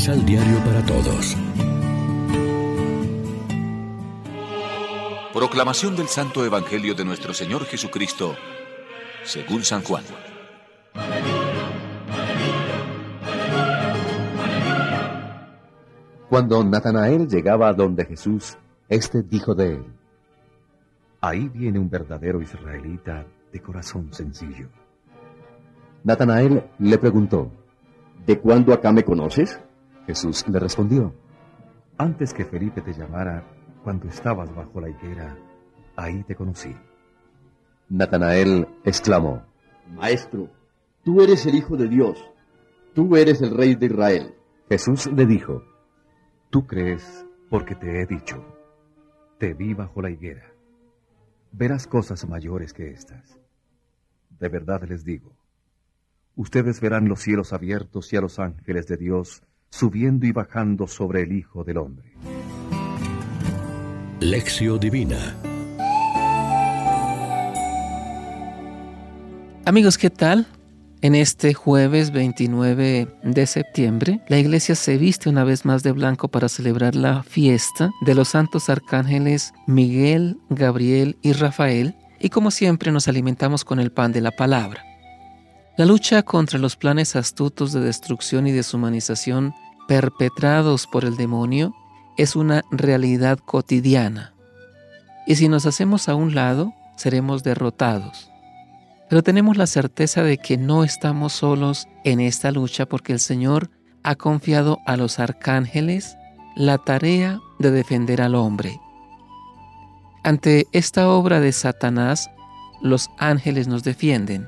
Misal Diario para Todos. Proclamación del Santo Evangelio de nuestro Señor Jesucristo, según San Juan. Cuando Natanael llegaba a donde Jesús, éste dijo de él, Ahí viene un verdadero israelita de corazón sencillo. Natanael le preguntó, ¿De cuándo acá me conoces? Jesús le respondió, Antes que Felipe te llamara, cuando estabas bajo la higuera, ahí te conocí. Natanael exclamó, Maestro, tú eres el Hijo de Dios, tú eres el Rey de Israel. Jesús le dijo, Tú crees porque te he dicho, te vi bajo la higuera. Verás cosas mayores que estas. De verdad les digo, ustedes verán los cielos abiertos y a los ángeles de Dios subiendo y bajando sobre el Hijo del Hombre. Lección Divina Amigos, ¿qué tal? En este jueves 29 de septiembre, la iglesia se viste una vez más de blanco para celebrar la fiesta de los santos arcángeles Miguel, Gabriel y Rafael, y como siempre nos alimentamos con el pan de la palabra. La lucha contra los planes astutos de destrucción y deshumanización perpetrados por el demonio es una realidad cotidiana. Y si nos hacemos a un lado, seremos derrotados. Pero tenemos la certeza de que no estamos solos en esta lucha porque el Señor ha confiado a los arcángeles la tarea de defender al hombre. Ante esta obra de Satanás, los ángeles nos defienden.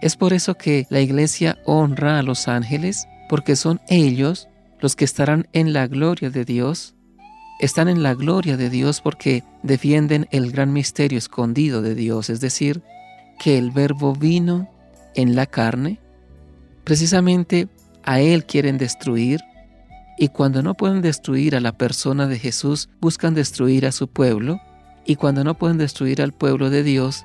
Es por eso que la iglesia honra a los ángeles, porque son ellos los que estarán en la gloria de Dios. Están en la gloria de Dios porque defienden el gran misterio escondido de Dios, es decir, que el verbo vino en la carne, precisamente a Él quieren destruir, y cuando no pueden destruir a la persona de Jesús, buscan destruir a su pueblo, y cuando no pueden destruir al pueblo de Dios,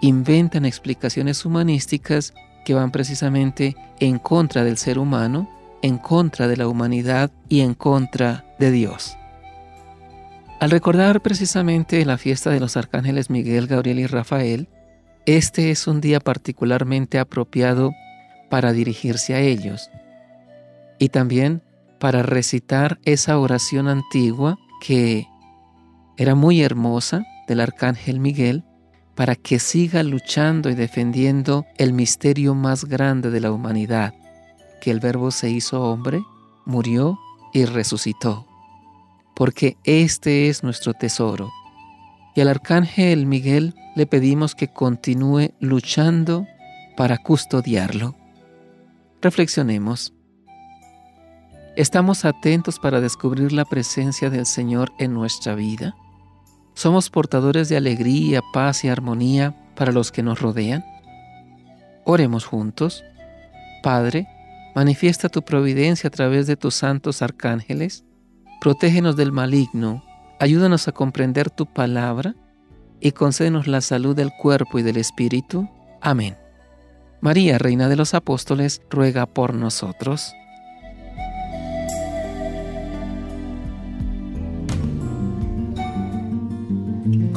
inventan explicaciones humanísticas que van precisamente en contra del ser humano, en contra de la humanidad y en contra de Dios. Al recordar precisamente la fiesta de los arcángeles Miguel, Gabriel y Rafael, este es un día particularmente apropiado para dirigirse a ellos y también para recitar esa oración antigua que era muy hermosa del arcángel Miguel para que siga luchando y defendiendo el misterio más grande de la humanidad, que el Verbo se hizo hombre, murió y resucitó. Porque este es nuestro tesoro. Y al arcángel Miguel le pedimos que continúe luchando para custodiarlo. Reflexionemos. ¿Estamos atentos para descubrir la presencia del Señor en nuestra vida? ¿Somos portadores de alegría, paz y armonía para los que nos rodean? Oremos juntos. Padre, manifiesta tu providencia a través de tus santos arcángeles. Protégenos del maligno. Ayúdanos a comprender tu palabra y concédenos la salud del cuerpo y del espíritu. Amén. María, Reina de los Apóstoles, ruega por nosotros.